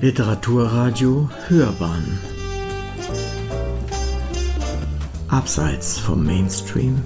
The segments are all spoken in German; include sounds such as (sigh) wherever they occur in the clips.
Literaturradio Hörbahn Abseits vom Mainstream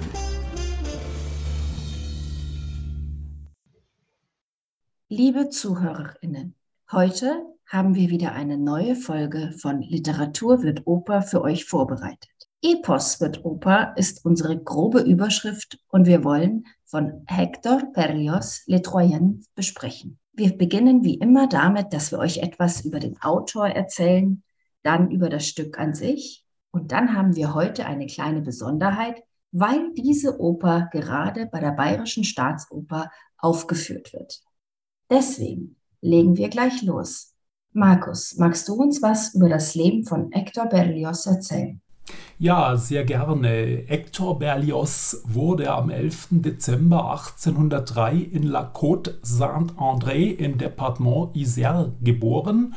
Liebe Zuhörerinnen, heute haben wir wieder eine neue Folge von Literatur wird Oper für euch vorbereitet. Epos wird Oper ist unsere grobe Überschrift und wir wollen von Hector Berlioz Les Troyens besprechen. Wir beginnen wie immer damit, dass wir euch etwas über den Autor erzählen, dann über das Stück an sich und dann haben wir heute eine kleine Besonderheit, weil diese Oper gerade bei der Bayerischen Staatsoper aufgeführt wird. Deswegen legen wir gleich los. Markus, magst du uns was über das Leben von Hector Berlioz erzählen? Ja, sehr gerne. Hector Berlioz wurde am 11. Dezember 1803 in La Côte Saint-André im Departement Isère geboren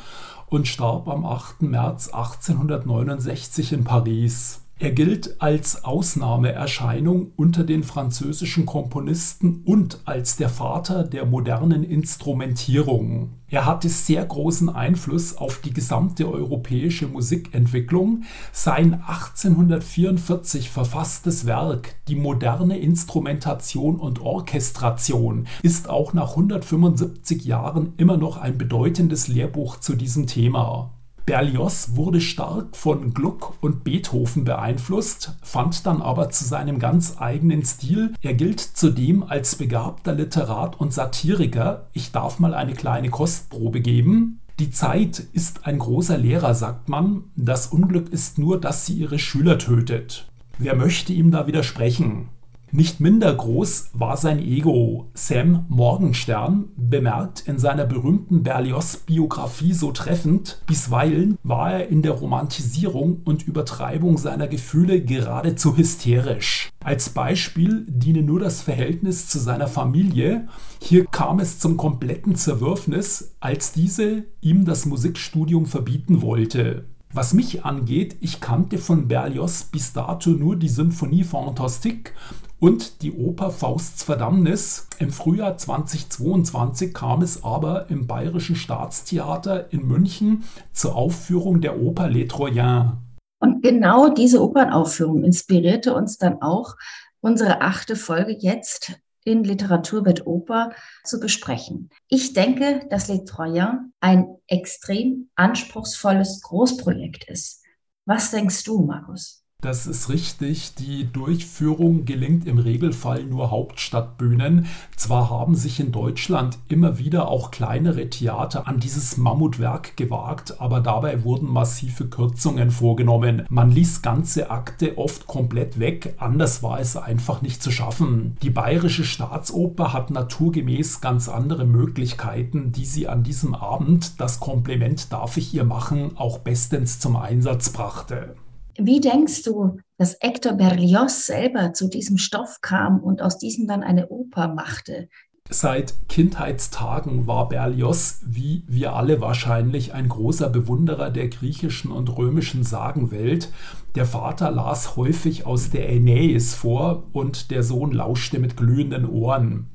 und starb am 8. März 1869 in Paris. Er gilt als Ausnahmeerscheinung unter den französischen Komponisten und als der Vater der modernen Instrumentierung. Er hatte sehr großen Einfluss auf die gesamte europäische Musikentwicklung. Sein 1844 verfasstes Werk Die moderne Instrumentation und Orchestration ist auch nach 175 Jahren immer noch ein bedeutendes Lehrbuch zu diesem Thema. Berlioz wurde stark von Gluck und Beethoven beeinflusst, fand dann aber zu seinem ganz eigenen Stil. Er gilt zudem als begabter Literat und Satiriker. Ich darf mal eine kleine Kostprobe geben. Die Zeit ist ein großer Lehrer, sagt man. Das Unglück ist nur, dass sie ihre Schüler tötet. Wer möchte ihm da widersprechen? Nicht minder groß war sein Ego. Sam Morgenstern bemerkt in seiner berühmten Berlioz-Biografie so treffend, bisweilen war er in der Romantisierung und Übertreibung seiner Gefühle geradezu hysterisch. Als Beispiel diene nur das Verhältnis zu seiner Familie. Hier kam es zum kompletten Zerwürfnis, als diese ihm das Musikstudium verbieten wollte. Was mich angeht, ich kannte von Berlioz bis dato nur die Symphonie Fantastique und die Oper Fausts Verdammnis. Im Frühjahr 2022 kam es aber im Bayerischen Staatstheater in München zur Aufführung der Oper Les Troyens. Und genau diese Opernaufführung inspirierte uns dann auch, unsere achte Folge jetzt in Literatur wird Oper zu besprechen. Ich denke, dass Les Troyens ein extrem anspruchsvolles Großprojekt ist. Was denkst du, Markus? Das ist richtig. Die Durchführung gelingt im Regelfall nur Hauptstadtbühnen. Zwar haben sich in Deutschland immer wieder auch kleinere Theater an dieses Mammutwerk gewagt, aber dabei wurden massive Kürzungen vorgenommen. Man ließ ganze Akte oft komplett weg, anders war es einfach nicht zu schaffen. Die Bayerische Staatsoper hat naturgemäß ganz andere Möglichkeiten, die sie an diesem Abend, das Kompliment darf ich ihr machen, auch bestens zum Einsatz brachte. Wie denkst du, dass Hector Berlioz selber zu diesem Stoff kam und aus diesem dann eine Oper machte? Seit Kindheitstagen war Berlioz, wie wir alle wahrscheinlich, ein großer Bewunderer der griechischen und römischen Sagenwelt. Der Vater las häufig aus der Aeneis vor und der Sohn lauschte mit glühenden Ohren.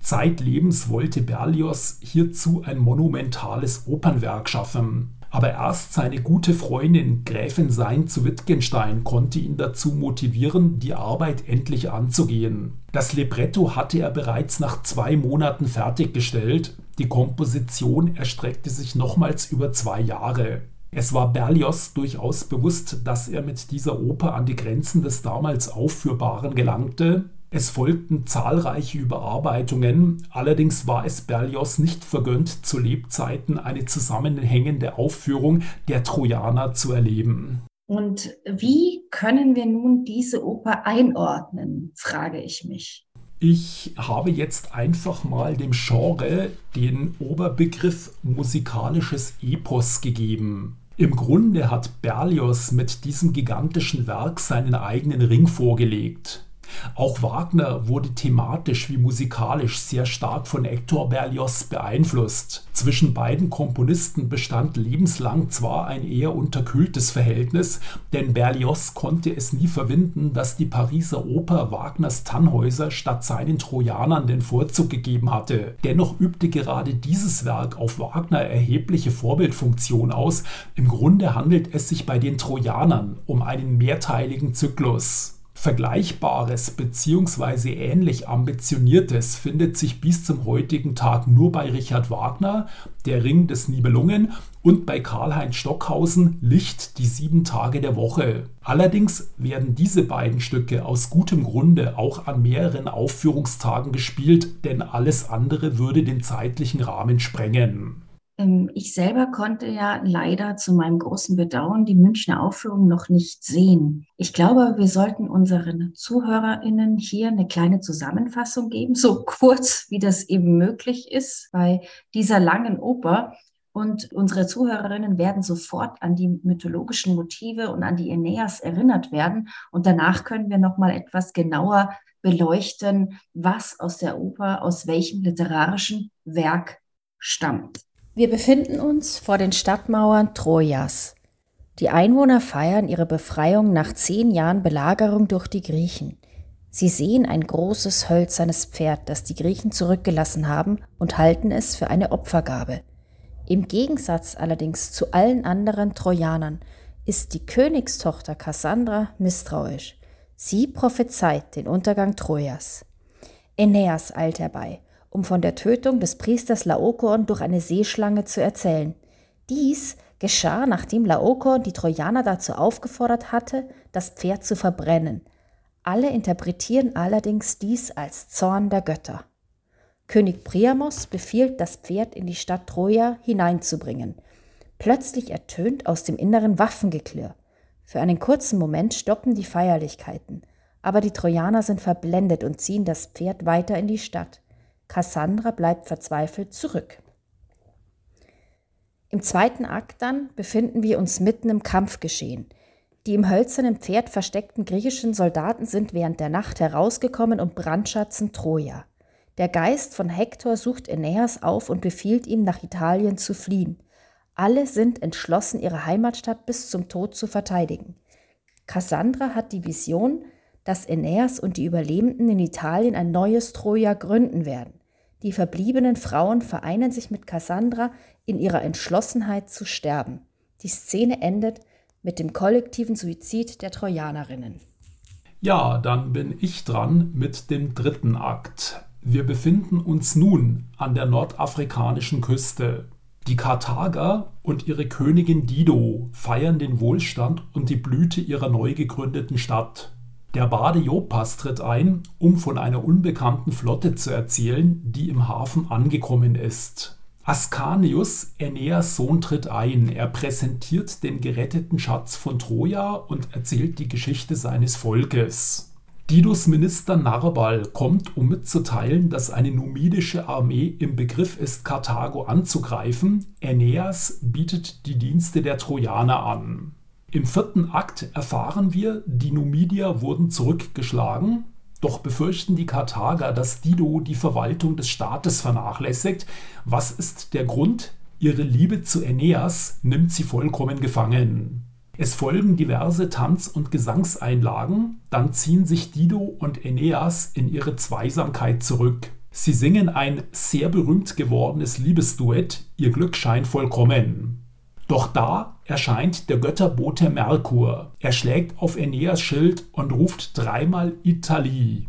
Zeitlebens wollte Berlioz hierzu ein monumentales Opernwerk schaffen aber erst seine gute Freundin Gräfin Sein zu Wittgenstein konnte ihn dazu motivieren, die Arbeit endlich anzugehen. Das Libretto hatte er bereits nach zwei Monaten fertiggestellt, die Komposition erstreckte sich nochmals über zwei Jahre. Es war Berlioz durchaus bewusst, dass er mit dieser Oper an die Grenzen des damals Aufführbaren gelangte es folgten zahlreiche Überarbeitungen, allerdings war es Berlioz nicht vergönnt, zu Lebzeiten eine zusammenhängende Aufführung der Trojaner zu erleben. Und wie können wir nun diese Oper einordnen, frage ich mich. Ich habe jetzt einfach mal dem Genre den Oberbegriff musikalisches Epos gegeben. Im Grunde hat Berlioz mit diesem gigantischen Werk seinen eigenen Ring vorgelegt. Auch Wagner wurde thematisch wie musikalisch sehr stark von Hector Berlioz beeinflusst. Zwischen beiden Komponisten bestand lebenslang zwar ein eher unterkühltes Verhältnis, denn Berlioz konnte es nie verwinden, dass die Pariser Oper Wagners Tannhäuser statt seinen Trojanern den Vorzug gegeben hatte. Dennoch übte gerade dieses Werk auf Wagner erhebliche Vorbildfunktion aus. Im Grunde handelt es sich bei den Trojanern um einen mehrteiligen Zyklus. Vergleichbares bzw. ähnlich ambitioniertes findet sich bis zum heutigen Tag nur bei Richard Wagner, Der Ring des Nibelungen und bei Karlheinz Stockhausen Licht die sieben Tage der Woche. Allerdings werden diese beiden Stücke aus gutem Grunde auch an mehreren Aufführungstagen gespielt, denn alles andere würde den zeitlichen Rahmen sprengen. Ähm, ich selber konnte ja leider zu meinem großen Bedauern die Münchner Aufführung noch nicht sehen. Ich glaube, wir sollten unseren ZuhörerInnen hier eine kleine Zusammenfassung geben, so (laughs) kurz wie das eben möglich ist bei dieser langen Oper. Und unsere Zuhörerinnen werden sofort an die mythologischen Motive und an die Aeneas erinnert werden. Und danach können wir noch mal etwas genauer beleuchten, was aus der Oper, aus welchem literarischen Werk stammt. Wir befinden uns vor den Stadtmauern Trojas. Die Einwohner feiern ihre Befreiung nach zehn Jahren Belagerung durch die Griechen. Sie sehen ein großes hölzernes Pferd, das die Griechen zurückgelassen haben, und halten es für eine Opfergabe. Im Gegensatz allerdings zu allen anderen Trojanern ist die Königstochter Kassandra misstrauisch. Sie prophezeit den Untergang Trojas. Aeneas eilt herbei um von der Tötung des Priesters Laokoon durch eine Seeschlange zu erzählen. Dies geschah, nachdem Laokoon die Trojaner dazu aufgefordert hatte, das Pferd zu verbrennen. Alle interpretieren allerdings dies als Zorn der Götter. König Priamos befiehlt, das Pferd in die Stadt Troja hineinzubringen. Plötzlich ertönt aus dem Inneren Waffengeklirr. Für einen kurzen Moment stoppen die Feierlichkeiten, aber die Trojaner sind verblendet und ziehen das Pferd weiter in die Stadt. Cassandra bleibt verzweifelt zurück. Im zweiten Akt dann befinden wir uns mitten im Kampfgeschehen. Die im hölzernen Pferd versteckten griechischen Soldaten sind während der Nacht herausgekommen und brandschatzen Troja. Der Geist von Hektor sucht Aeneas auf und befiehlt ihm, nach Italien zu fliehen. Alle sind entschlossen, ihre Heimatstadt bis zum Tod zu verteidigen. Cassandra hat die Vision, dass Aeneas und die Überlebenden in Italien ein neues Troja gründen werden. Die verbliebenen Frauen vereinen sich mit Cassandra in ihrer Entschlossenheit zu sterben. Die Szene endet mit dem kollektiven Suizid der Trojanerinnen. Ja, dann bin ich dran mit dem dritten Akt. Wir befinden uns nun an der nordafrikanischen Küste. Die Karthager und ihre Königin Dido feiern den Wohlstand und die Blüte ihrer neu gegründeten Stadt. Der Bade Jopas tritt ein, um von einer unbekannten Flotte zu erzählen, die im Hafen angekommen ist. Ascanius, Aeneas Sohn, tritt ein. Er präsentiert den geretteten Schatz von Troja und erzählt die Geschichte seines Volkes. Didos Minister Narbal kommt, um mitzuteilen, dass eine numidische Armee im Begriff ist, Karthago anzugreifen. Aeneas bietet die Dienste der Trojaner an. Im vierten Akt erfahren wir, die Numidier wurden zurückgeschlagen, doch befürchten die Karthager, dass Dido die Verwaltung des Staates vernachlässigt. Was ist der Grund? Ihre Liebe zu Aeneas nimmt sie vollkommen gefangen. Es folgen diverse Tanz- und Gesangseinlagen, dann ziehen sich Dido und Aeneas in ihre Zweisamkeit zurück. Sie singen ein sehr berühmt gewordenes Liebesduett, ihr Glück scheint vollkommen. Doch da erscheint der Götterbote Merkur. Er schlägt auf Aeneas Schild und ruft dreimal Italie.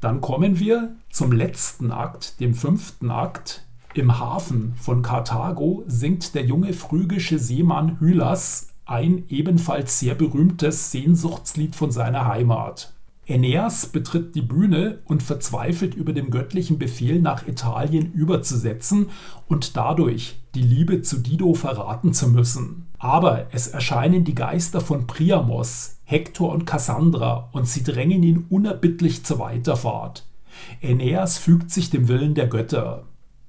Dann kommen wir zum letzten Akt, dem fünften Akt. Im Hafen von Karthago singt der junge phrygische Seemann Hylas ein ebenfalls sehr berühmtes Sehnsuchtslied von seiner Heimat. Aeneas betritt die Bühne und verzweifelt über den göttlichen Befehl, nach Italien überzusetzen und dadurch die Liebe zu Dido verraten zu müssen. Aber es erscheinen die Geister von Priamos, Hektor und Cassandra und sie drängen ihn unerbittlich zur Weiterfahrt. Aeneas fügt sich dem Willen der Götter.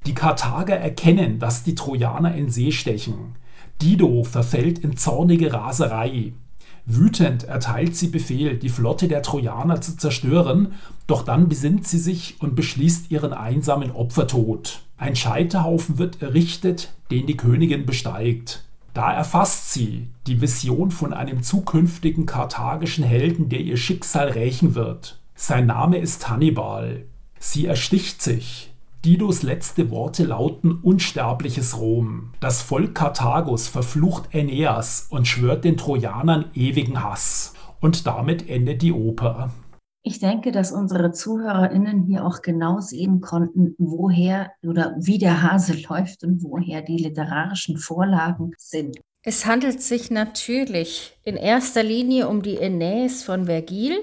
Die Karthager erkennen, dass die Trojaner in See stechen. Dido verfällt in zornige Raserei. Wütend erteilt sie Befehl, die Flotte der Trojaner zu zerstören, doch dann besinnt sie sich und beschließt ihren einsamen Opfertod. Ein Scheiterhaufen wird errichtet, den die Königin besteigt. Da erfasst sie die Vision von einem zukünftigen karthagischen Helden, der ihr Schicksal rächen wird. Sein Name ist Hannibal. Sie ersticht sich. Didos letzte Worte lauten unsterbliches Rom. Das Volk Karthagos verflucht Aeneas und schwört den Trojanern ewigen Hass. Und damit endet die Oper. Ich denke, dass unsere ZuhörerInnen hier auch genau sehen konnten, woher oder wie der Hase (laughs) läuft und woher die literarischen Vorlagen sind. Es handelt sich natürlich in erster Linie um die Aeneis von Vergil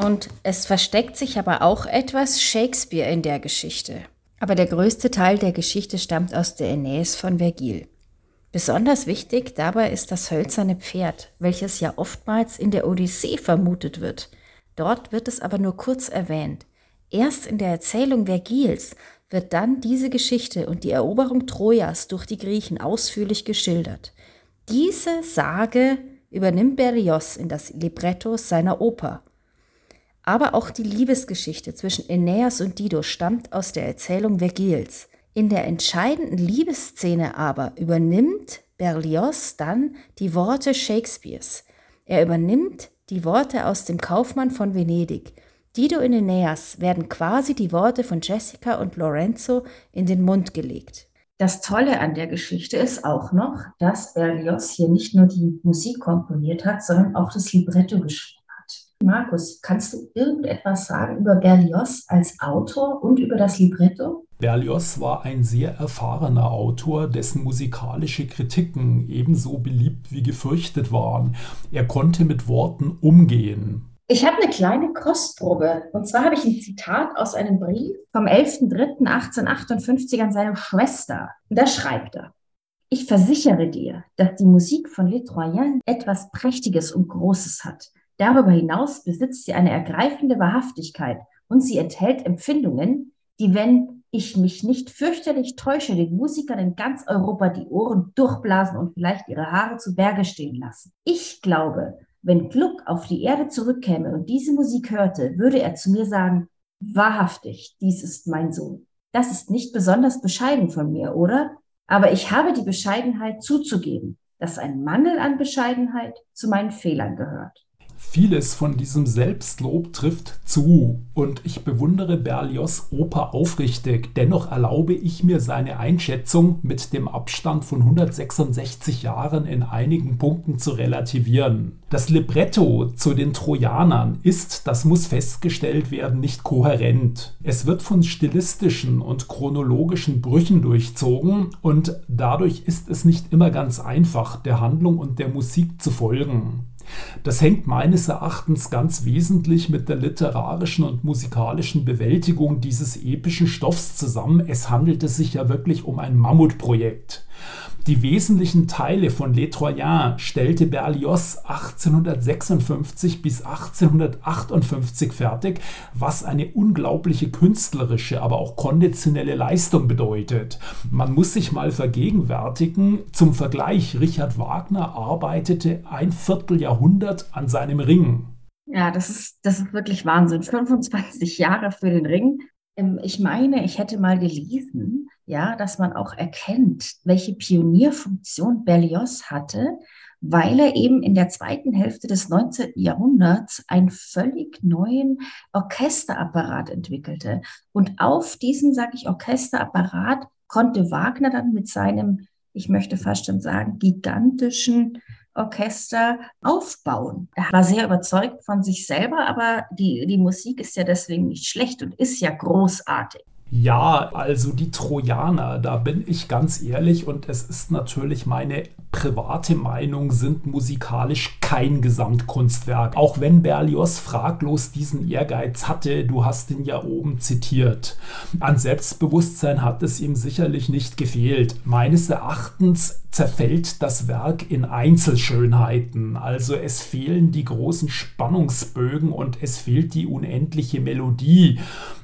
und es versteckt sich aber auch etwas Shakespeare in der Geschichte. Aber der größte Teil der Geschichte stammt aus der Aeneis von Vergil. Besonders wichtig dabei ist das hölzerne Pferd, welches ja oftmals in der Odyssee vermutet wird – Dort wird es aber nur kurz erwähnt. Erst in der Erzählung Vergils wird dann diese Geschichte und die Eroberung Trojas durch die Griechen ausführlich geschildert. Diese Sage übernimmt Berlioz in das Libretto seiner Oper. Aber auch die Liebesgeschichte zwischen Aeneas und Dido stammt aus der Erzählung Vergils. In der entscheidenden Liebesszene aber übernimmt Berlioz dann die Worte Shakespeares. Er übernimmt die Worte aus dem Kaufmann von Venedig. Dido in Aeneas werden quasi die Worte von Jessica und Lorenzo in den Mund gelegt. Das Tolle an der Geschichte ist auch noch, dass Berlioz hier nicht nur die Musik komponiert hat, sondern auch das Libretto geschrieben hat. Markus, kannst du irgendetwas sagen über Berlioz als Autor und über das Libretto? Berlioz war ein sehr erfahrener Autor, dessen musikalische Kritiken ebenso beliebt wie gefürchtet waren. Er konnte mit Worten umgehen. Ich habe eine kleine Kostprobe. Und zwar habe ich ein Zitat aus einem Brief vom 11.03.1858 an seine Schwester. Da schreibt er, ich versichere dir, dass die Musik von Les Troyens etwas Prächtiges und Großes hat. Darüber hinaus besitzt sie eine ergreifende Wahrhaftigkeit und sie enthält Empfindungen, die, wenn ich mich nicht fürchterlich täusche, den Musikern in ganz Europa die Ohren durchblasen und vielleicht ihre Haare zu Berge stehen lassen. Ich glaube, wenn Gluck auf die Erde zurückkäme und diese Musik hörte, würde er zu mir sagen, wahrhaftig, dies ist mein Sohn. Das ist nicht besonders bescheiden von mir, oder? Aber ich habe die Bescheidenheit zuzugeben, dass ein Mangel an Bescheidenheit zu meinen Fehlern gehört. Vieles von diesem Selbstlob trifft zu und ich bewundere Berlioz Oper aufrichtig. Dennoch erlaube ich mir seine Einschätzung mit dem Abstand von 166 Jahren in einigen Punkten zu relativieren. Das Libretto zu den Trojanern ist, das muss festgestellt werden, nicht kohärent. Es wird von stilistischen und chronologischen Brüchen durchzogen und dadurch ist es nicht immer ganz einfach, der Handlung und der Musik zu folgen. Das hängt meines Erachtens ganz wesentlich mit der literarischen und musikalischen Bewältigung dieses epischen Stoffs zusammen. Es handelte sich ja wirklich um ein Mammutprojekt. Die wesentlichen Teile von Les Troyens stellte Berlioz 1856 bis 1858 fertig, was eine unglaubliche künstlerische, aber auch konditionelle Leistung bedeutet. Man muss sich mal vergegenwärtigen, zum Vergleich, Richard Wagner arbeitete ein Vierteljahrhundert an seinem Ring. Ja, das ist, das ist wirklich Wahnsinn. 25 Jahre für den Ring. Ähm, ich meine, ich hätte mal gelesen, ja, dass man auch erkennt, welche Pionierfunktion Berlioz hatte, weil er eben in der zweiten Hälfte des 19. Jahrhunderts einen völlig neuen Orchesterapparat entwickelte. Und auf diesen, sage ich, Orchesterapparat konnte Wagner dann mit seinem, ich möchte fast schon sagen, gigantischen Orchester aufbauen. Er war sehr überzeugt von sich selber, aber die, die Musik ist ja deswegen nicht schlecht und ist ja großartig. Ja, also die Trojaner, da bin ich ganz ehrlich und es ist natürlich meine private Meinung, sind musikalisch kein Gesamtkunstwerk. Auch wenn Berlioz fraglos diesen Ehrgeiz hatte, du hast ihn ja oben zitiert. An Selbstbewusstsein hat es ihm sicherlich nicht gefehlt. Meines Erachtens zerfällt das Werk in Einzelschönheiten. Also es fehlen die großen Spannungsbögen und es fehlt die unendliche Melodie,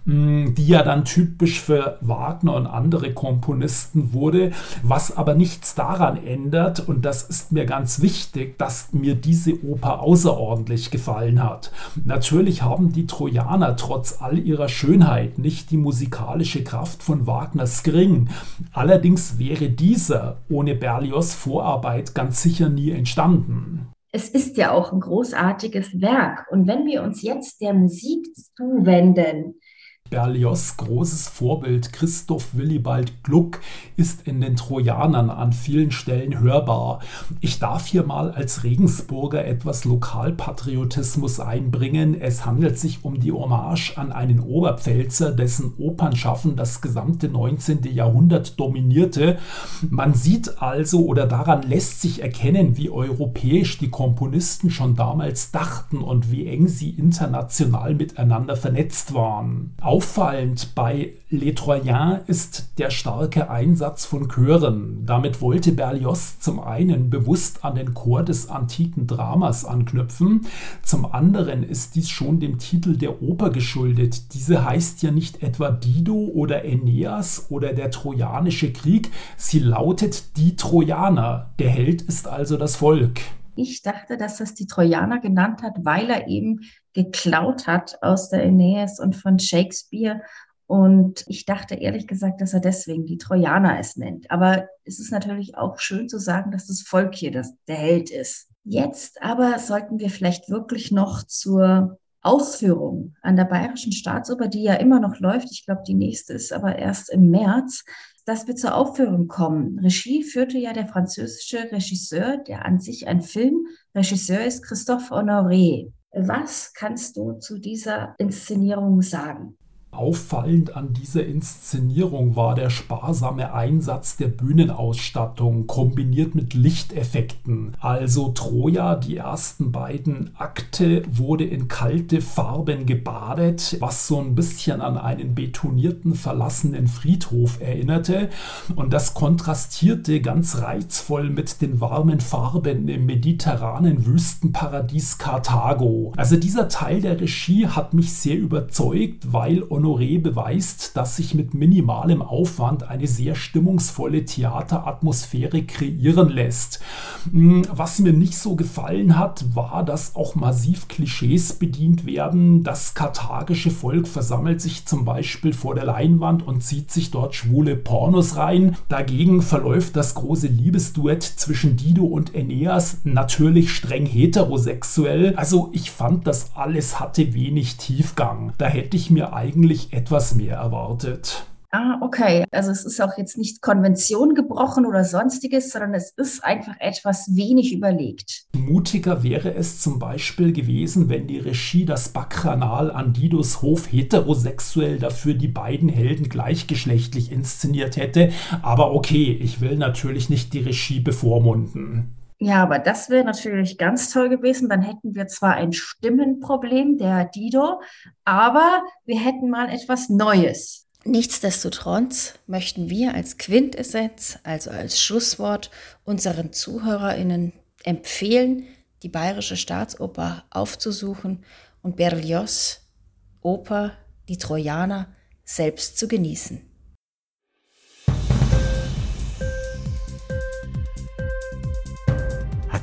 hm, die ja dann typisch für Wagner und andere Komponisten wurde, was aber nichts daran ändert, und das ist mir ganz wichtig, dass mir diese Oper außerordentlich gefallen hat. Natürlich haben die Trojaner trotz all ihrer Schönheit nicht die musikalische Kraft von Wagners Gring. Allerdings wäre dieser ohne Berlioz Vorarbeit ganz sicher nie entstanden. Es ist ja auch ein großartiges Werk. Und wenn wir uns jetzt der Musik zuwenden, Berlioz' großes Vorbild Christoph Willibald Gluck ist in den Trojanern an vielen Stellen hörbar. Ich darf hier mal als Regensburger etwas Lokalpatriotismus einbringen. Es handelt sich um die Hommage an einen Oberpfälzer, dessen Opernschaffen das gesamte 19. Jahrhundert dominierte. Man sieht also oder daran lässt sich erkennen, wie europäisch die Komponisten schon damals dachten und wie eng sie international miteinander vernetzt waren. Auf Auffallend bei Les Troyens ist der starke Einsatz von Chören. Damit wollte Berlioz zum einen bewusst an den Chor des antiken Dramas anknüpfen, zum anderen ist dies schon dem Titel der Oper geschuldet. Diese heißt ja nicht etwa Dido oder Aeneas oder der Trojanische Krieg, sie lautet die Trojaner. Der Held ist also das Volk. Ich dachte, dass das die Trojaner genannt hat, weil er eben geklaut hat aus der Aeneas und von Shakespeare. Und ich dachte ehrlich gesagt, dass er deswegen die Trojaner es nennt. Aber es ist natürlich auch schön zu sagen, dass das Volk hier das, der Held ist. Jetzt aber sollten wir vielleicht wirklich noch zur Aufführung an der Bayerischen Staatsoper, die ja immer noch läuft. Ich glaube, die nächste ist aber erst im März dass wir zur Aufführung kommen. Regie führte ja der französische Regisseur, der an sich ein Filmregisseur ist, Christophe Honoré. Was kannst du zu dieser Inszenierung sagen? Auffallend an dieser Inszenierung war der sparsame Einsatz der Bühnenausstattung kombiniert mit Lichteffekten. Also Troja, die ersten beiden Akte, wurde in kalte Farben gebadet, was so ein bisschen an einen betonierten verlassenen Friedhof erinnerte. Und das kontrastierte ganz reizvoll mit den warmen Farben im mediterranen Wüstenparadies Karthago. Also dieser Teil der Regie hat mich sehr überzeugt, weil Honoré beweist, dass sich mit minimalem Aufwand eine sehr stimmungsvolle Theateratmosphäre kreieren lässt. Hm, was mir nicht so gefallen hat, war, dass auch massiv Klischees bedient werden. Das karthagische Volk versammelt sich zum Beispiel vor der Leinwand und zieht sich dort schwule Pornos rein. Dagegen verläuft das große Liebesduett zwischen Dido und Aeneas natürlich streng heterosexuell. Also ich fand, das alles hatte wenig Tiefgang. Da hätte ich mir eigentlich eigentlich etwas mehr erwartet. Ah, okay. Also es ist auch jetzt nicht Konvention gebrochen oder sonstiges, sondern es ist einfach etwas wenig überlegt. Mutiger wäre es zum Beispiel gewesen, wenn die Regie das Bacchanal an Didos Hof heterosexuell dafür die beiden Helden gleichgeschlechtlich inszeniert hätte. Aber okay, ich will natürlich nicht die Regie bevormunden. Ja, aber das wäre natürlich ganz toll gewesen. Dann hätten wir zwar ein Stimmenproblem, der Dido, aber wir hätten mal etwas Neues. Nichtsdestotrotz möchten wir als Quintessenz, also als Schlusswort unseren ZuhörerInnen empfehlen, die Bayerische Staatsoper aufzusuchen und Berlioz Oper Die Trojaner selbst zu genießen.